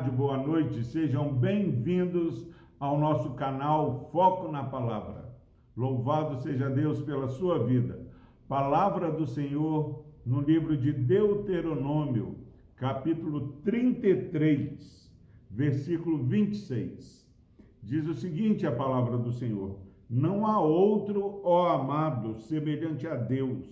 tarde, boa noite, sejam bem-vindos ao nosso canal Foco na Palavra. Louvado seja Deus pela sua vida. Palavra do Senhor no livro de Deuteronômio, capítulo 33, versículo 26. Diz o seguinte: a palavra do Senhor: Não há outro, ó amado, semelhante a Deus,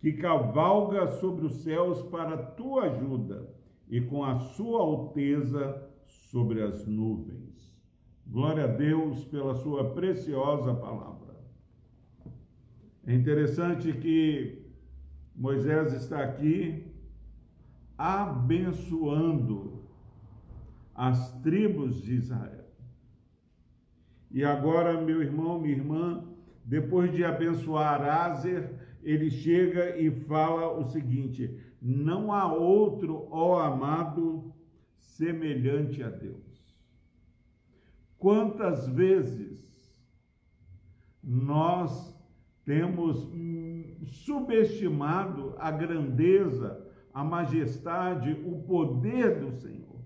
que cavalga sobre os céus para tua ajuda e com a sua alteza sobre as nuvens. Glória a Deus pela sua preciosa palavra. É interessante que Moisés está aqui abençoando as tribos de Israel. E agora, meu irmão, minha irmã, depois de abençoar Azer, ele chega e fala o seguinte: não há outro, ó amado, semelhante a Deus. Quantas vezes nós temos subestimado a grandeza, a majestade, o poder do Senhor.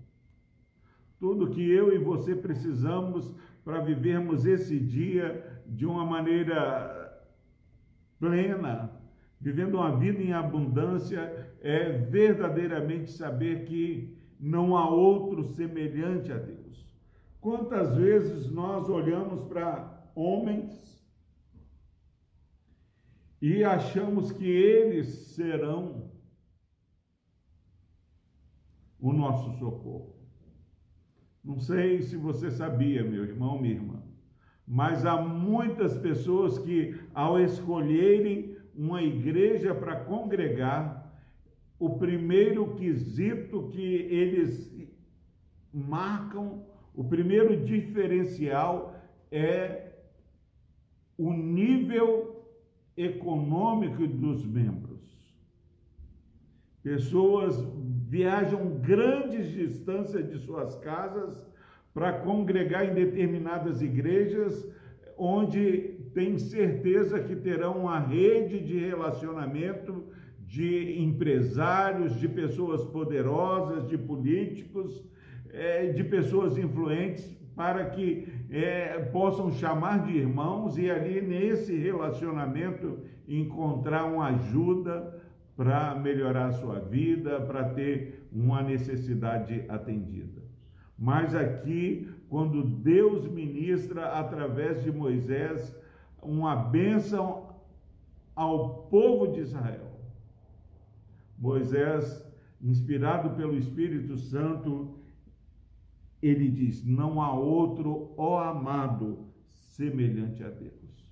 Tudo que eu e você precisamos para vivermos esse dia de uma maneira plena, vivendo uma vida em abundância, é verdadeiramente saber que não há outro semelhante a Deus. Quantas vezes nós olhamos para homens e achamos que eles serão o nosso socorro. Não sei se você sabia, meu irmão, minha irmã, mas há muitas pessoas que, ao escolherem uma igreja para congregar, o primeiro quesito que eles marcam, o primeiro diferencial é o nível econômico dos membros. Pessoas viajam grandes distâncias de suas casas para congregar em determinadas igrejas, onde tem certeza que terão uma rede de relacionamento de empresários, de pessoas poderosas, de políticos, é, de pessoas influentes, para que é, possam chamar de irmãos e ali nesse relacionamento encontrar uma ajuda para melhorar a sua vida, para ter uma necessidade atendida. Mas aqui, quando Deus ministra através de Moisés uma bênção ao povo de Israel, Moisés, inspirado pelo Espírito Santo, ele diz: Não há outro, ó amado, semelhante a Deus.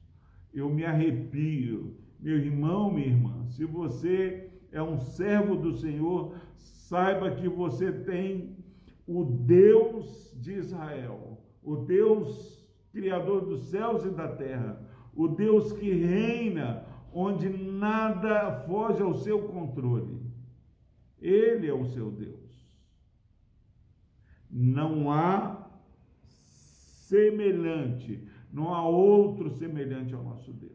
Eu me arrepio, meu irmão, minha irmã, se você é um servo do Senhor, saiba que você tem o Deus de Israel, o Deus Criador dos céus e da terra, o Deus que reina onde nada foge ao seu controle. Ele é o seu Deus. Não há semelhante, não há outro semelhante ao nosso Deus.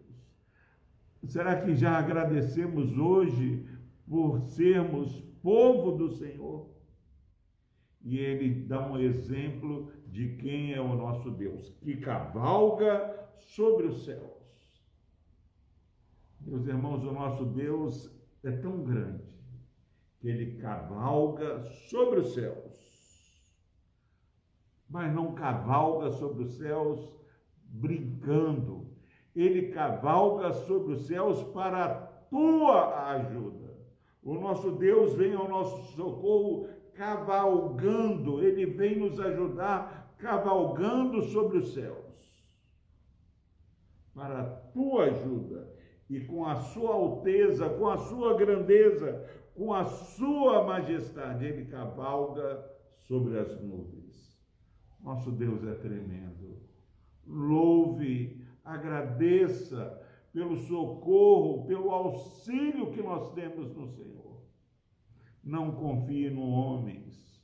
Será que já agradecemos hoje por sermos povo do Senhor? E ele dá um exemplo de quem é o nosso Deus, que cavalga sobre os céus. Meus irmãos, o nosso Deus é tão grande que ele cavalga sobre os céus, mas não cavalga sobre os céus brincando, ele cavalga sobre os céus para a tua ajuda. O nosso Deus vem ao nosso socorro cavalgando, ele vem nos ajudar cavalgando sobre os céus. Para a tua ajuda e com a sua alteza, com a sua grandeza, com a sua majestade, ele cavalga sobre as nuvens. Nosso Deus é tremendo. Louve, agradeça pelo socorro, pelo auxílio que nós temos no Senhor. Não confie no homens,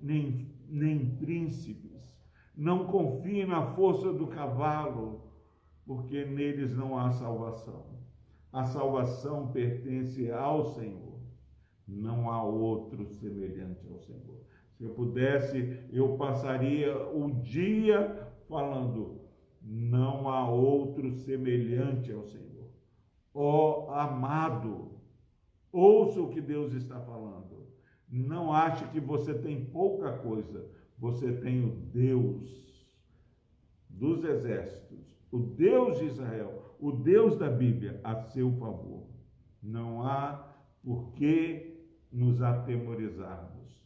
nem, nem príncipes. Não confie na força do cavalo, porque neles não há salvação. A salvação pertence ao Senhor. Não há outro semelhante ao Senhor. Se eu pudesse, eu passaria o dia falando: não há outro semelhante ao Senhor. Ó oh, amado, ouça o que Deus está falando. Não ache que você tem pouca coisa. Você tem o Deus dos exércitos, o Deus de Israel, o Deus da Bíblia a seu favor. Não há por que nos atemorizarmos.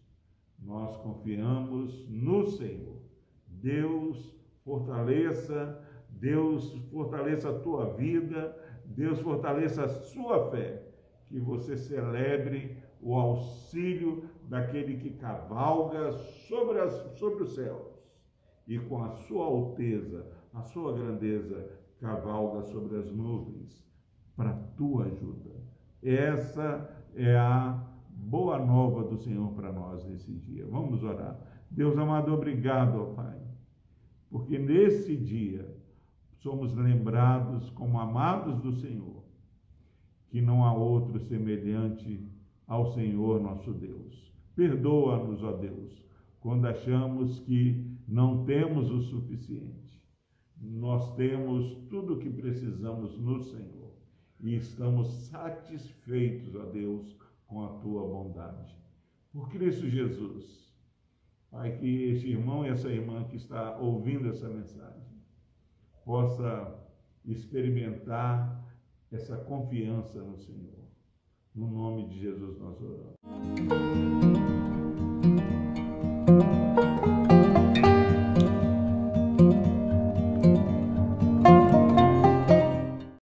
Nós confiamos no Senhor. Deus fortaleça, Deus fortaleça a tua vida, Deus fortaleça a sua fé, que você celebre o auxílio daquele que cavalga sobre, as, sobre os céus e com a sua alteza, a sua grandeza, cavalga sobre as nuvens para tua ajuda. Essa é a boa nova do Senhor para nós nesse dia. Vamos orar. Deus amado, obrigado, ó Pai, porque nesse dia somos lembrados como amados do Senhor, que não há outro semelhante ao Senhor nosso Deus. Perdoa-nos, ó Deus, quando achamos que não temos o suficiente. Nós temos tudo o que precisamos no Senhor e estamos satisfeitos, ó Deus, com a tua bondade. Por Cristo Jesus. Pai, que este irmão e essa irmã que está ouvindo essa mensagem possa experimentar essa confiança no Senhor. No nome de Jesus nós oramos.